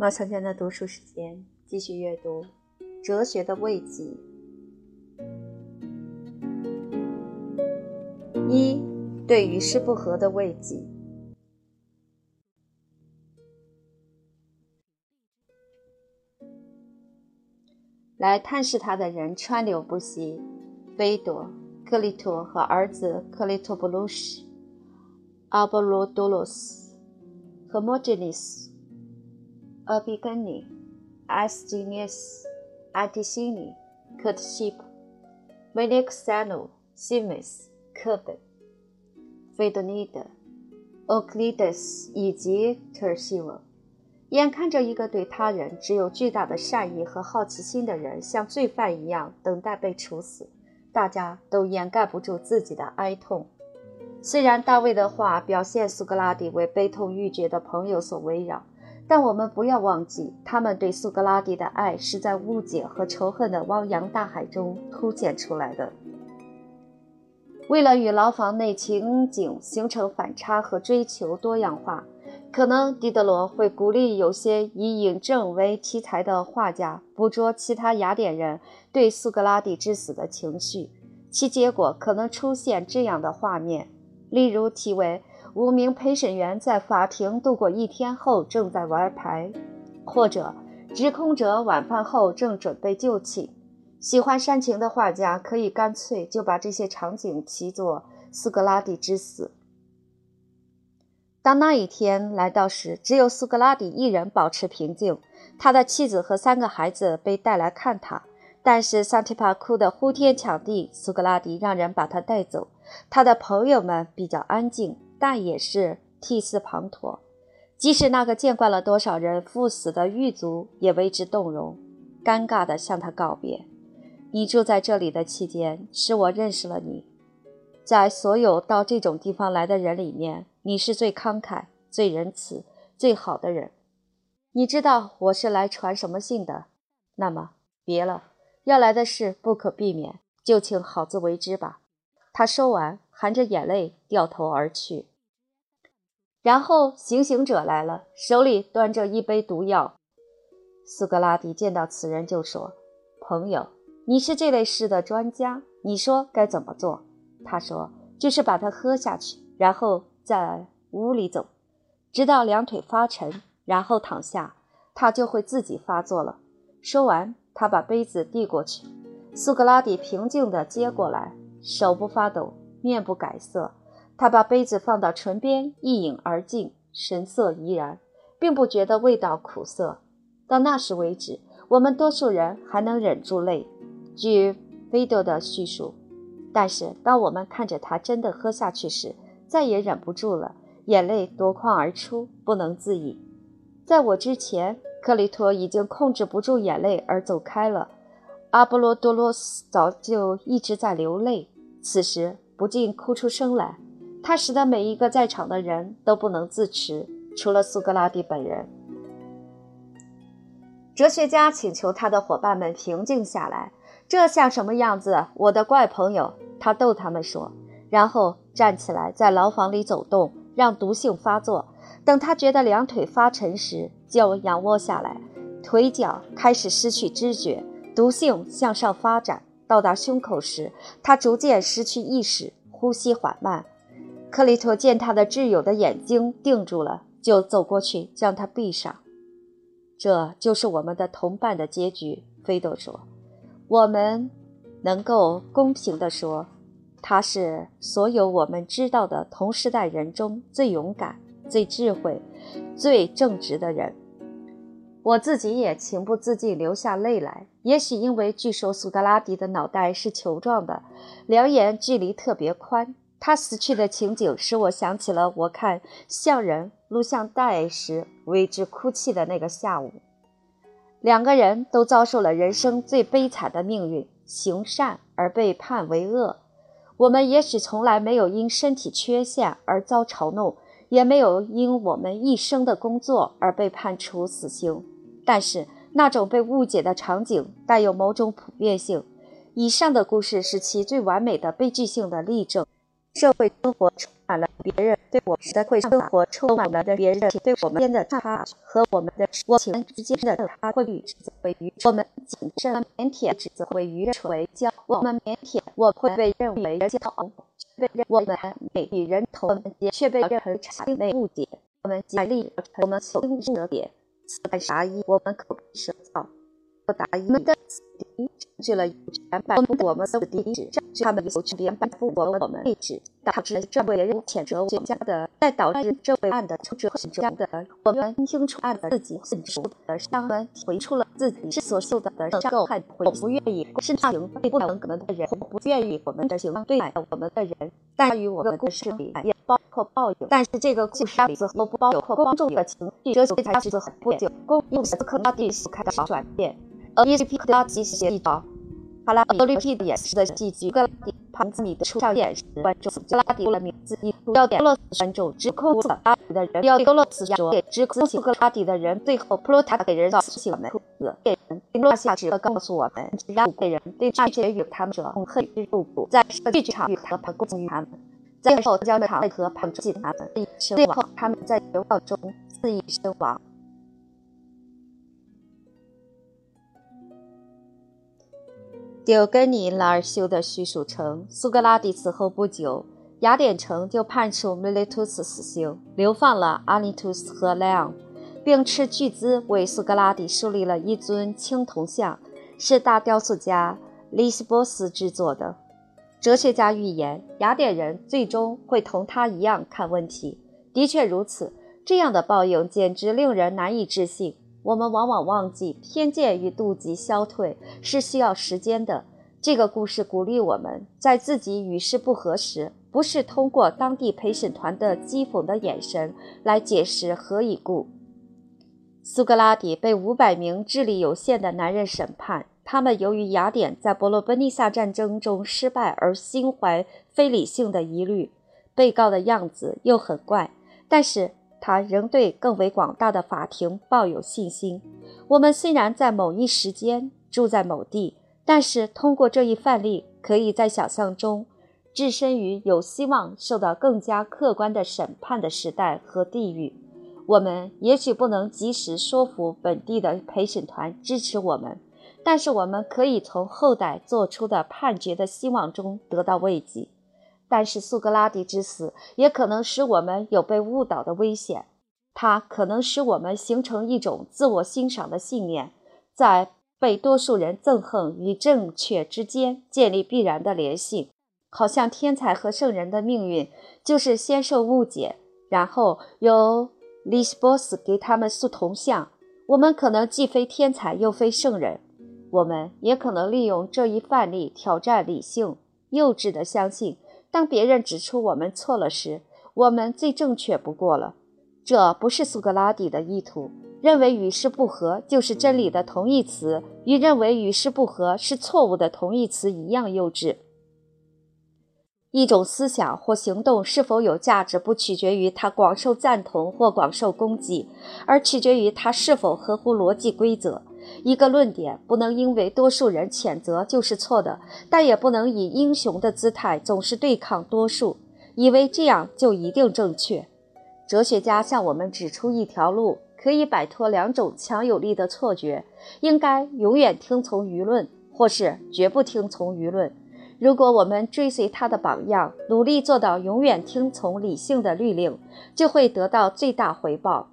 毛小娟的读书时间，继续阅读《哲学的慰藉》一，对与世不合的慰藉。来探视他的人川流不息，菲多、克利托和儿子克利托布鲁什、阿波罗多罗斯和莫吉尼斯。A b i g a n i Asgenius, Anticini, Curtship, Venexano, Simis, Cuban, Fedonida, Euclides 以及特尔西翁，眼看着一个对他人只有巨大的善意和好奇心的人，像罪犯一样等待被处死，大家都掩盖不住自己的哀痛。虽然大卫的话表现苏格拉底为悲痛欲绝的朋友所围绕。但我们不要忘记，他们对苏格拉底的爱是在误解和仇恨的汪洋大海中凸显出来的。为了与牢房内情景形成反差和追求多样化，可能狄德罗会鼓励有些以引证为题材的画家捕捉其他雅典人对苏格拉底之死的情绪，其结果可能出现这样的画面，例如题为。五名陪审员在法庭度过一天后，正在玩牌；或者指控者晚饭后正准备就寝。喜欢煽情的画家可以干脆就把这些场景题作苏格拉底之死。当那一天来到时，只有苏格拉底一人保持平静。他的妻子和三个孩子被带来看他，但是桑提帕哭得呼天抢地。苏格拉底让人把他带走。他的朋友们比较安静。但也是涕泗滂沱，即使那个见惯了多少人赴死的狱卒也为之动容，尴尬地向他告别。你住在这里的期间，使我认识了你。在所有到这种地方来的人里面，你是最慷慨、最仁慈、最好的人。你知道我是来传什么信的？那么别了，要来的事不可避免，就请好自为之吧。他说完，含着眼泪掉头而去。然后行刑者来了，手里端着一杯毒药。苏格拉底见到此人就说：“朋友，你是这类事的专家，你说该怎么做？”他说：“就是把它喝下去，然后在屋里走，直到两腿发沉，然后躺下，他就会自己发作了。”说完，他把杯子递过去。苏格拉底平静地接过来，手不发抖，面不改色。他把杯子放到唇边，一饮而尽，神色怡然，并不觉得味道苦涩。到那时为止，我们多数人还能忍住泪。据菲多的叙述，但是当我们看着他真的喝下去时，再也忍不住了，眼泪夺眶而出，不能自已。在我之前，克里托已经控制不住眼泪而走开了。阿波罗多罗斯早就一直在流泪，此时不禁哭出声来。他使得每一个在场的人都不能自持，除了苏格拉底本人。哲学家请求他的伙伴们平静下来。这像什么样子，我的怪朋友？他逗他们说，然后站起来在牢房里走动，让毒性发作。等他觉得两腿发沉时，就仰卧下来，腿脚开始失去知觉。毒性向上发展，到达胸口时，他逐渐失去意识，呼吸缓慢。克里托见他的挚友的眼睛定住了，就走过去将他闭上。这就是我们的同伴的结局，菲多说。我们能够公平地说，他是所有我们知道的同时代人中最勇敢、最智慧、最正直的人。我自己也情不自禁流下泪来，也许因为据说苏格拉底的脑袋是球状的，两眼距离特别宽。他死去的情景使我想起了我看像人录像带时为之哭泣的那个下午。两个人都遭受了人生最悲惨的命运：行善而被判为恶。我们也许从来没有因身体缺陷而遭嘲弄，也没有因我们一生的工作而被判处死刑。但是那种被误解的场景带有某种普遍性。以上的故事是其最完美的悲剧性的例证。社会生活充满了别人对我们的会生活充满了别人对我们的差和我们的我情之间的差会指责为愚我们谨慎腼腆指责为愚蠢为骄我们腼腆我会被认为骄傲被认我们美与人同却被任何谄媚误解我们竭力我们所应得点此乃啥意我们口舌造。不达意的子弟占据了有权颁布我们的地址，他们有权颁布我们我们位置，导致这位人谴责我家的，在导致这位案的出者很家的，我们清楚案的自己很熟的伤痕，回出了自己是所受到的伤害，我不愿意是那行对不能我们的人，我不愿意我们的行对待我们的人，但与我们的故事里也包括报应，但是这个故事里不包括公众的情绪，哲学家是不久公用斯科拉蒂斯开始转变。而 E.P. 克拉迪写道：“哈拉格里皮演示的戏剧，格拉迪庞兹米的出场演示，观众格拉迪了名字，以主要点俄罗斯观众指控格拉迪的人，要给俄罗斯说给指控格拉迪的人，最后普罗塔给人造起我们死给人，落下指告诉我们，只让给人对那些与他们者恨之入骨，在剧场与他们共于他们，最后将场和旁击他们，最后他们在绝望中自缢身亡。”丢根尼拉尔修的叙述称，苏格拉底死后不久，雅典城就判处米利图斯死刑，流放了阿尼图斯和莱昂，并斥巨资为苏格拉底树立了一尊青铜像，是大雕塑家利西波斯制作的。哲学家预言，雅典人最终会同他一样看问题。的确如此，这样的报应简直令人难以置信。我们往往忘记，偏见与妒忌消退是需要时间的。这个故事鼓励我们在自己与世不合时，不是通过当地陪审团的讥讽的眼神来解释何以故。苏格拉底被五百名智力有限的男人审判，他们由于雅典在伯罗奔尼撒战争中失败而心怀非理性的疑虑。被告的样子又很怪，但是。他仍对更为广大的法庭抱有信心。我们虽然在某一时间住在某地，但是通过这一范例，可以在想象中置身于有希望受到更加客观的审判的时代和地域。我们也许不能及时说服本地的陪审团支持我们，但是我们可以从后代做出的判决的希望中得到慰藉。但是苏格拉底之死也可能使我们有被误导的危险，它可能使我们形成一种自我欣赏的信念，在被多数人憎恨与正确之间建立必然的联系，好像天才和圣人的命运就是先受误解，然后由利斯波斯给他们塑铜像。我们可能既非天才又非圣人，我们也可能利用这一范例挑战理性，幼稚的相信。当别人指出我们错了时，我们最正确不过了。这不是苏格拉底的意图。认为与世不合就是真理的同义词，与认为与世不合是错误的同义词一样幼稚。一种思想或行动是否有价值，不取决于它广受赞同或广受攻击，而取决于它是否合乎逻辑规则。一个论点不能因为多数人谴责就是错的，但也不能以英雄的姿态总是对抗多数，以为这样就一定正确。哲学家向我们指出一条路，可以摆脱两种强有力的错觉：应该永远听从舆论，或是绝不听从舆论。如果我们追随他的榜样，努力做到永远听从理性的律令，就会得到最大回报。